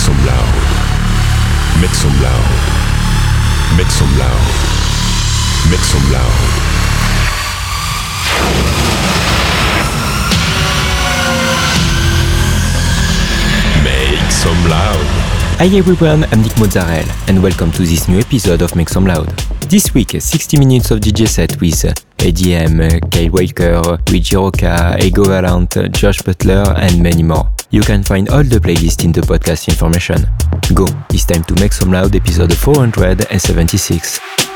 Some loud. Make some loud. Make some loud. Make some loud. Make some loud. Hi everyone, I'm Nick Mozzarella and welcome to this new episode of Make Some Loud. This week, 60 minutes of DJ set with ADM, Kyle Walker, Luigi Rocca, Ego Valant, Josh Butler and many more. You can find all the playlist in the podcast information. Go, it's time to Make Some Loud episode 476.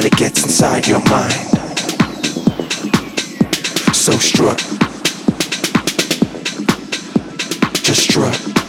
and it gets inside your mind. So struck, just struck.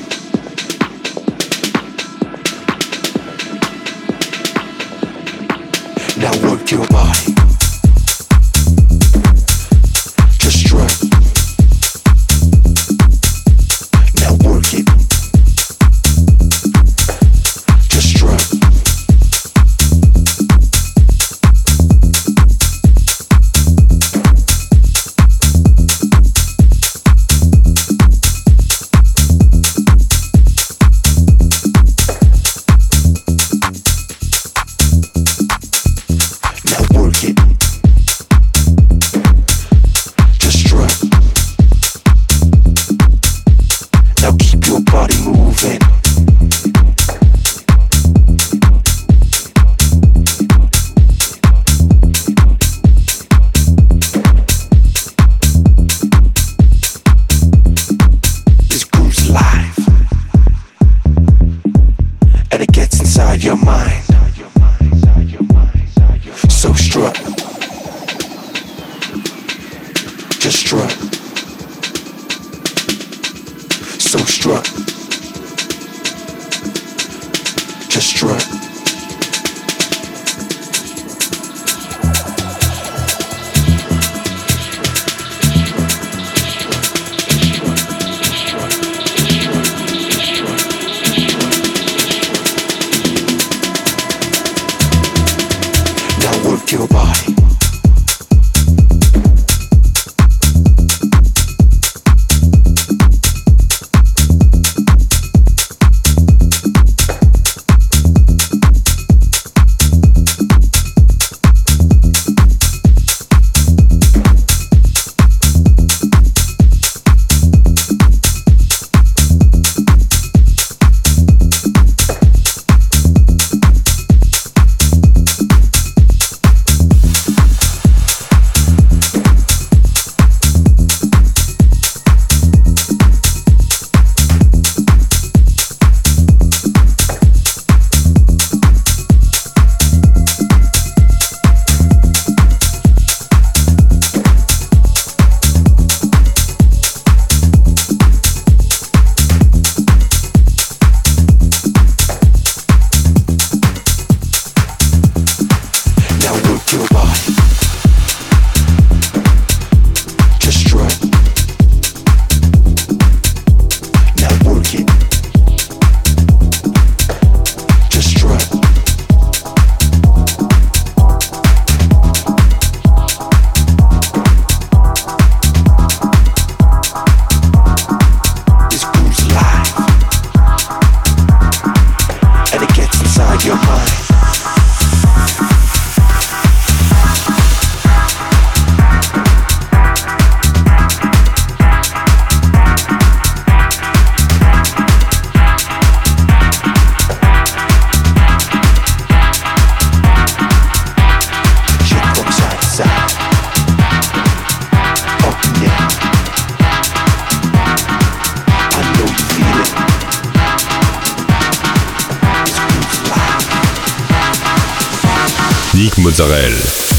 Mozzarella.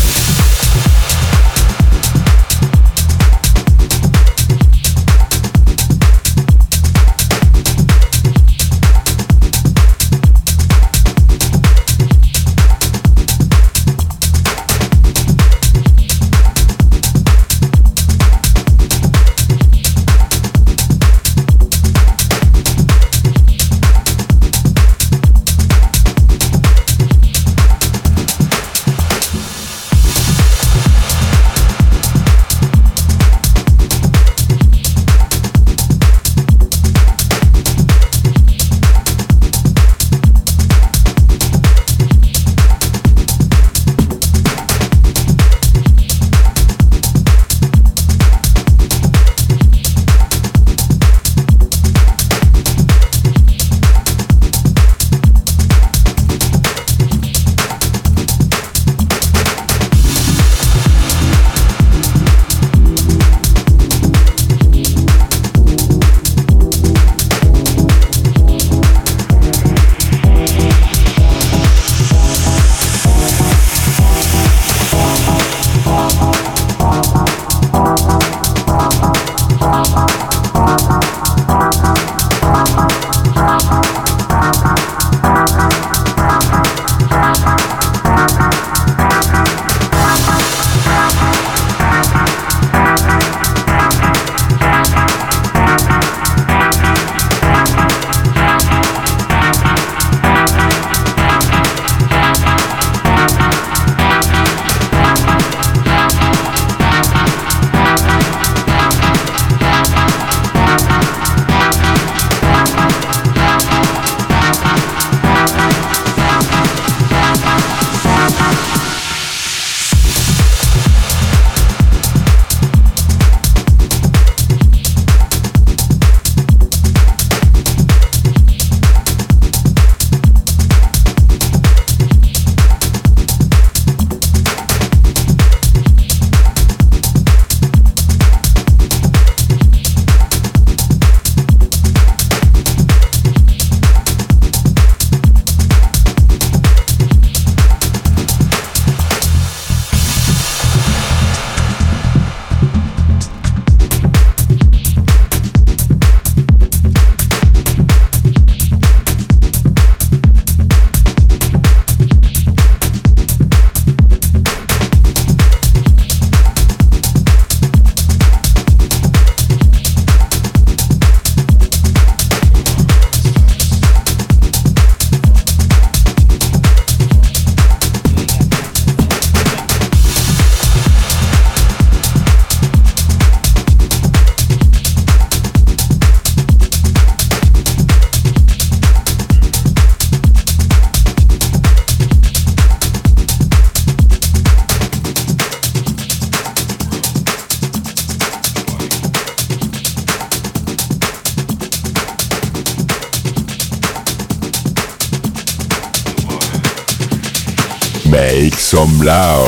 Make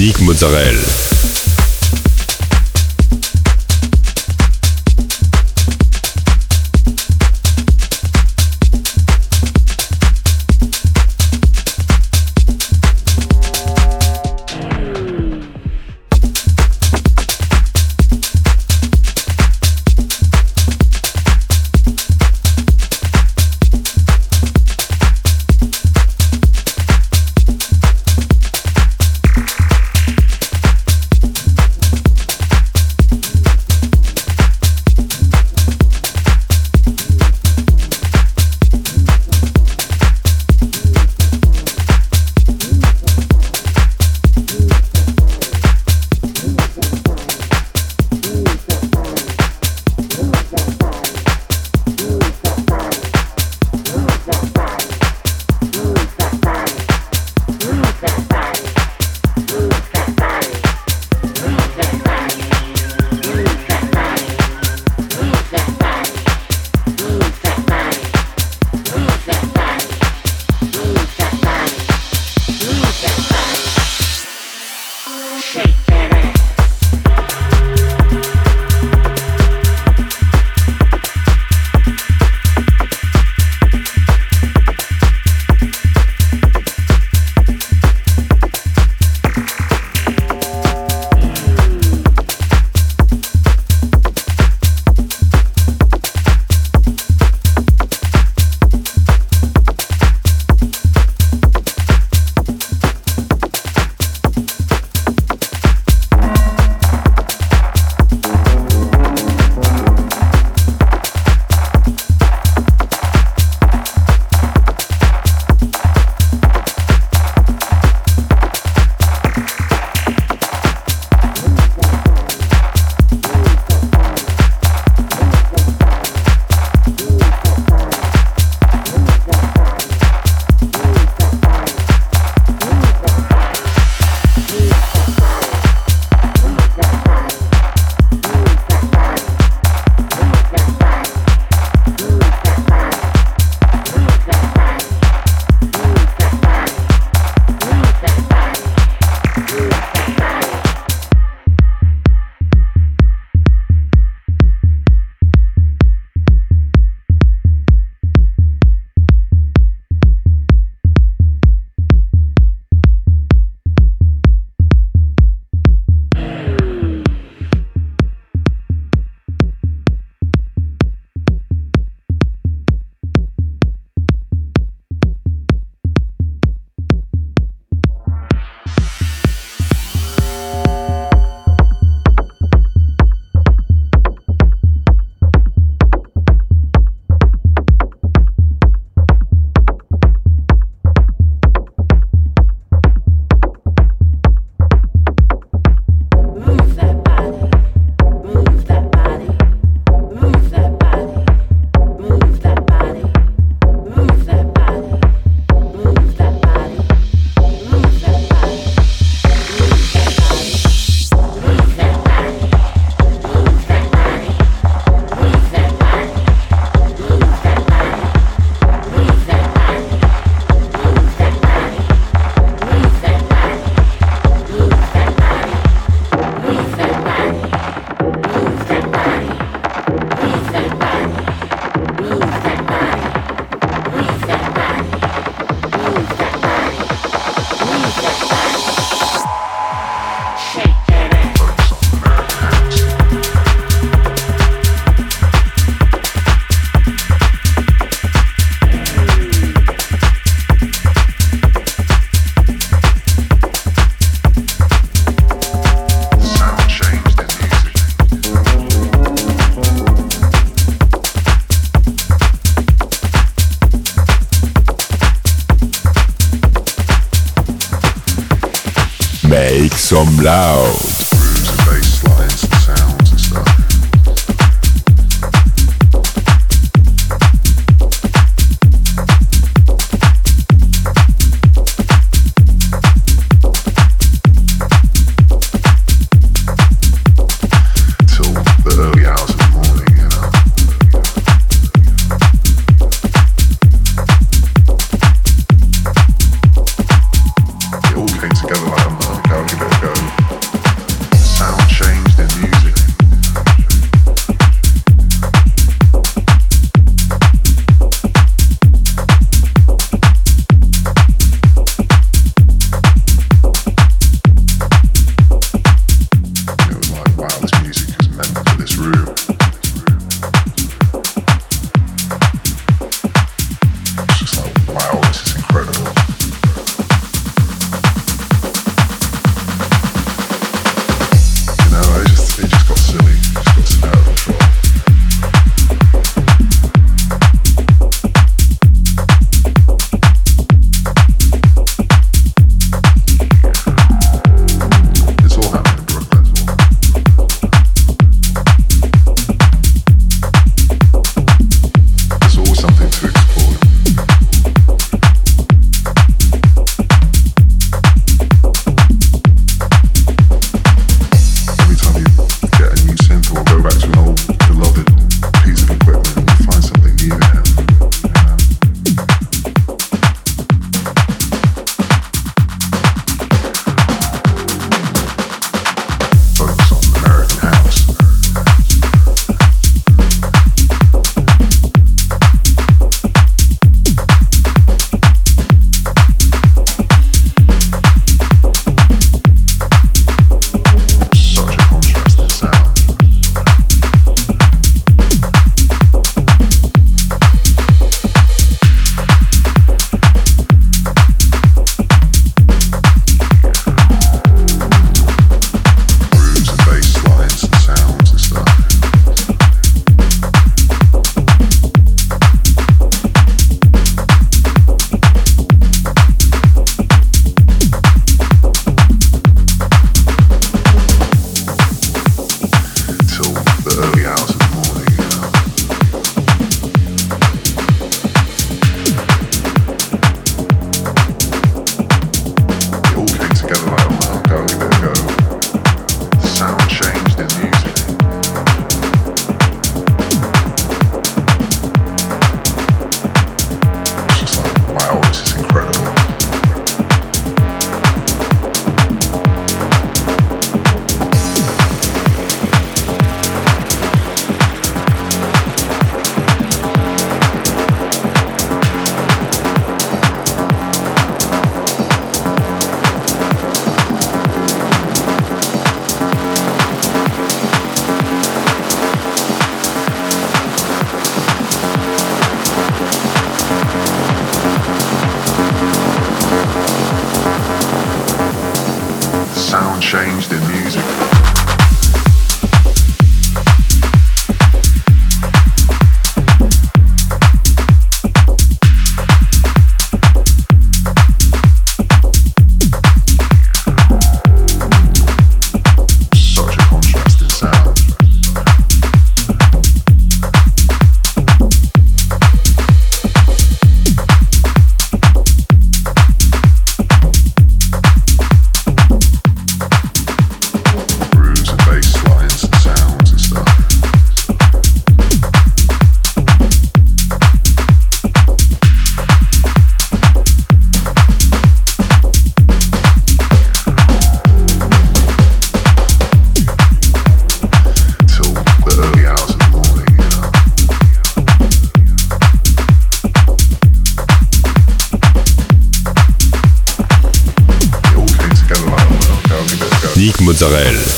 some loud. Mozzarella. Some loud.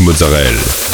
Mozzarella.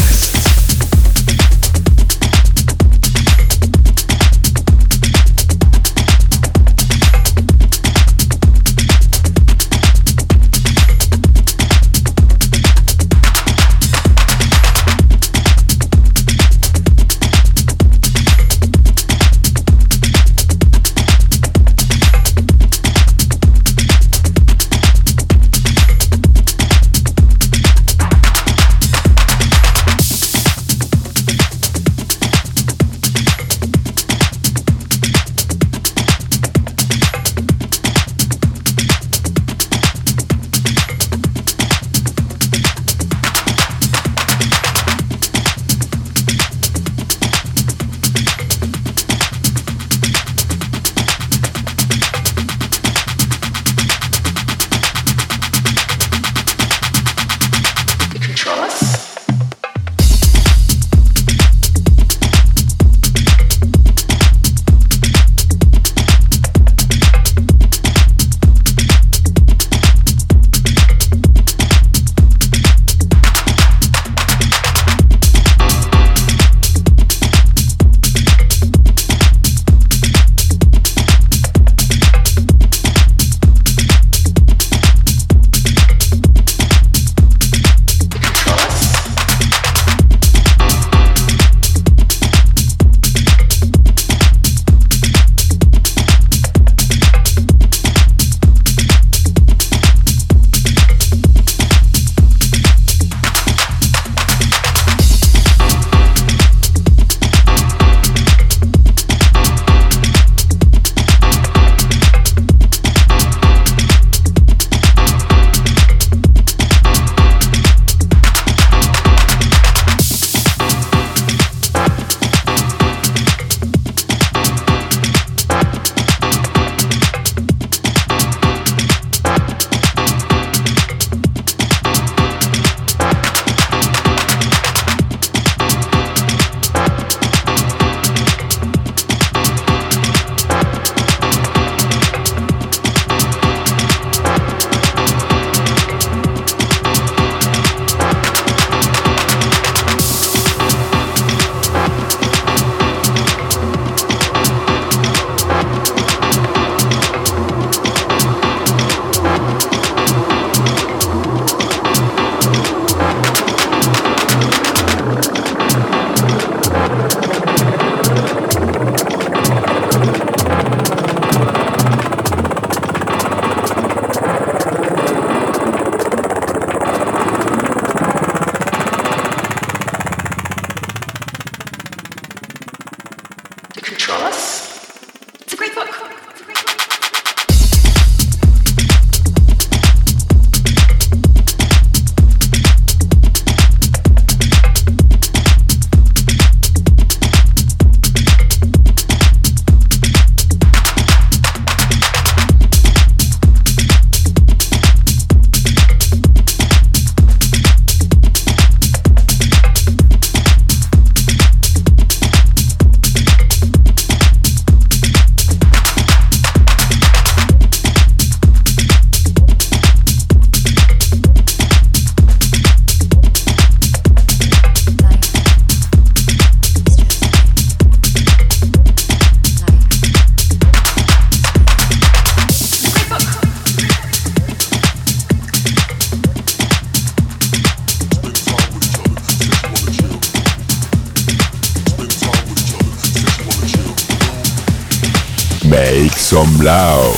Some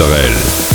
loud.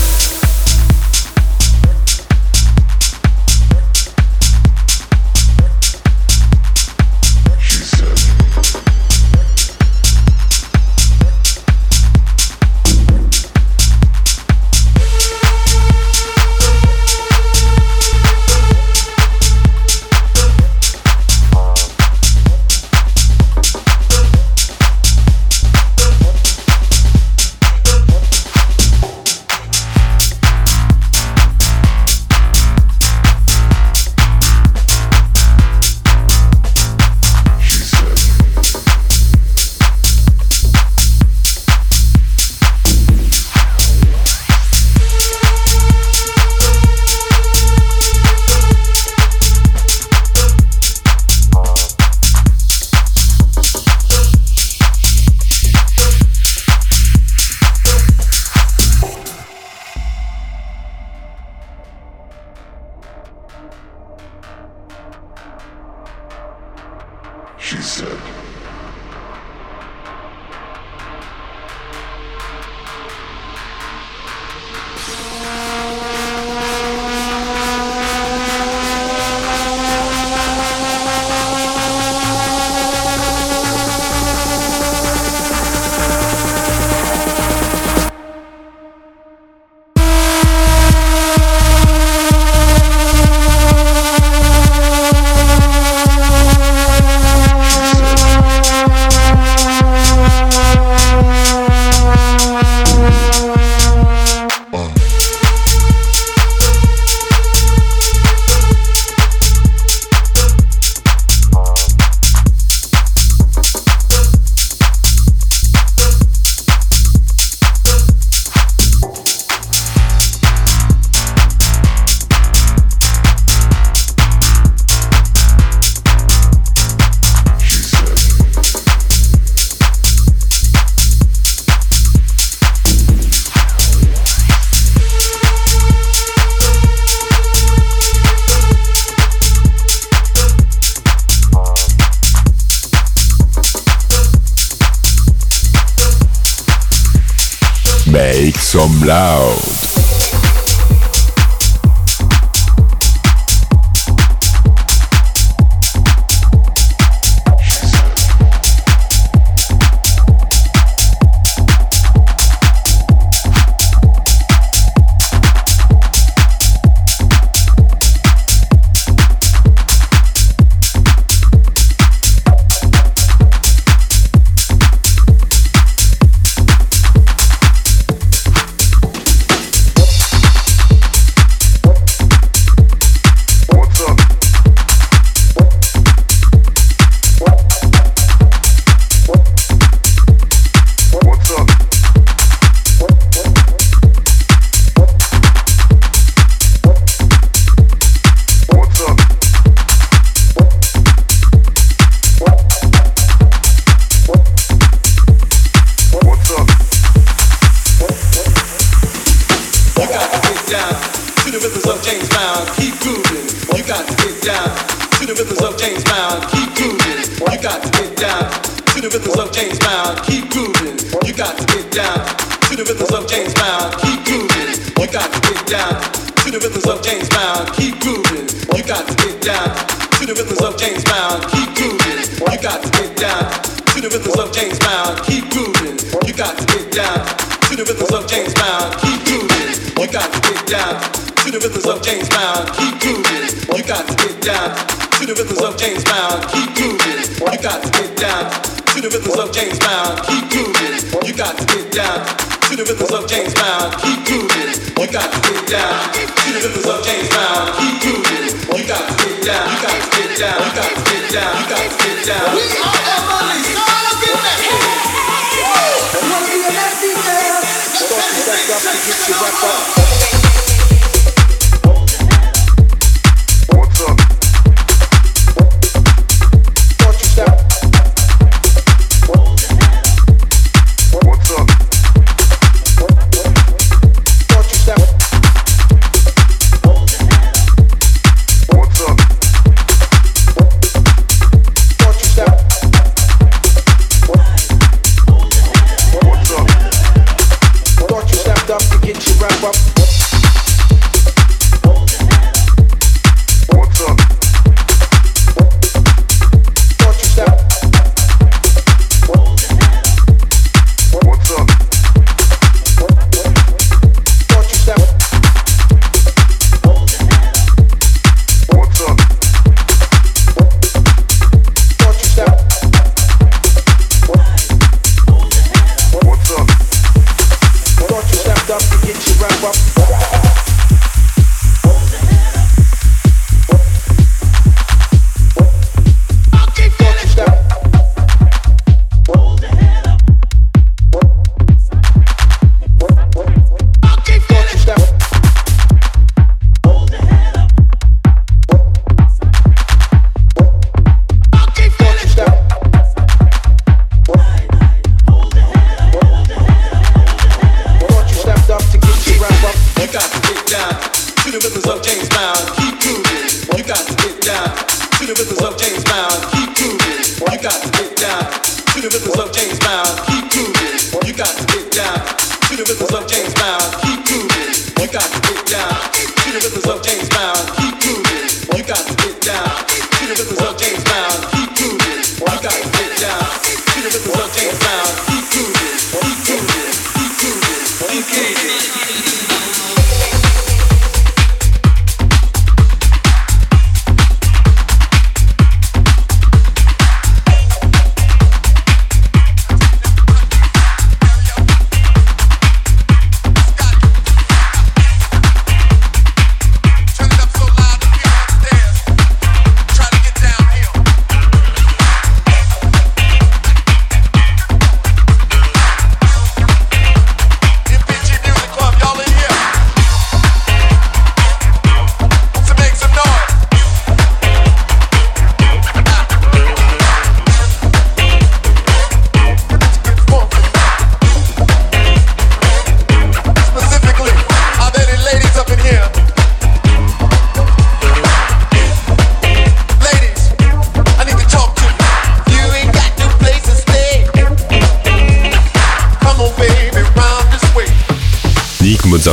Nick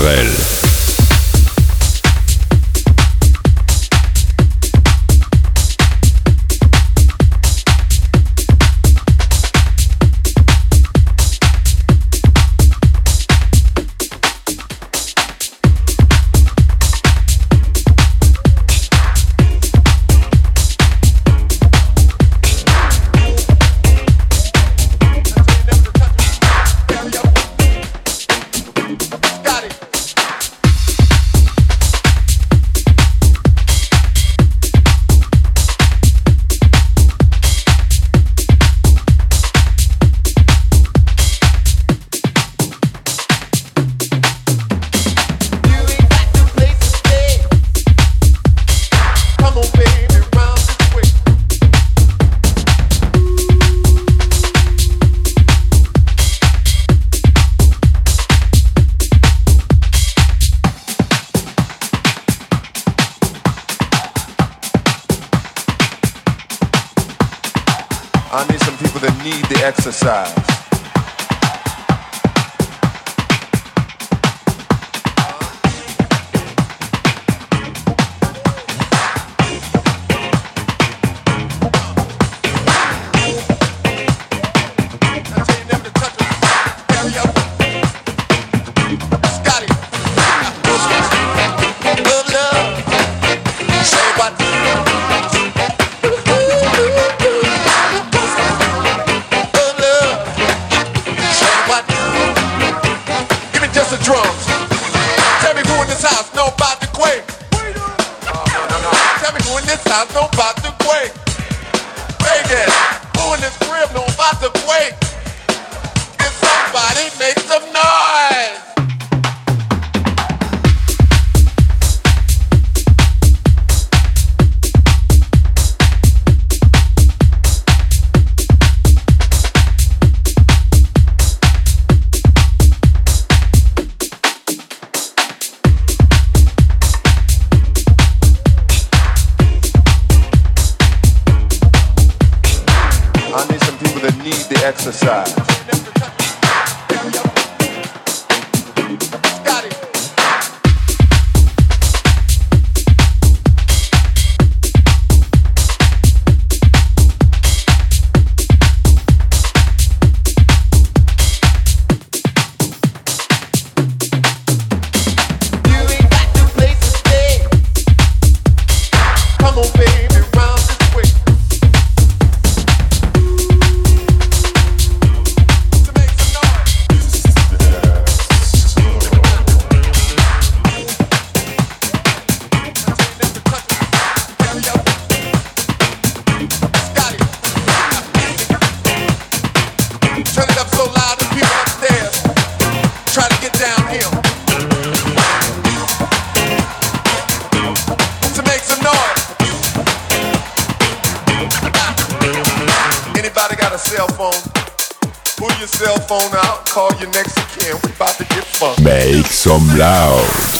Israël. Cell phone. Pull your cell phone out, call your next of. We about to get funky. Make some loud.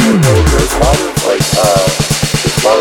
I conclusion, there's a lot of like uh, there's a lot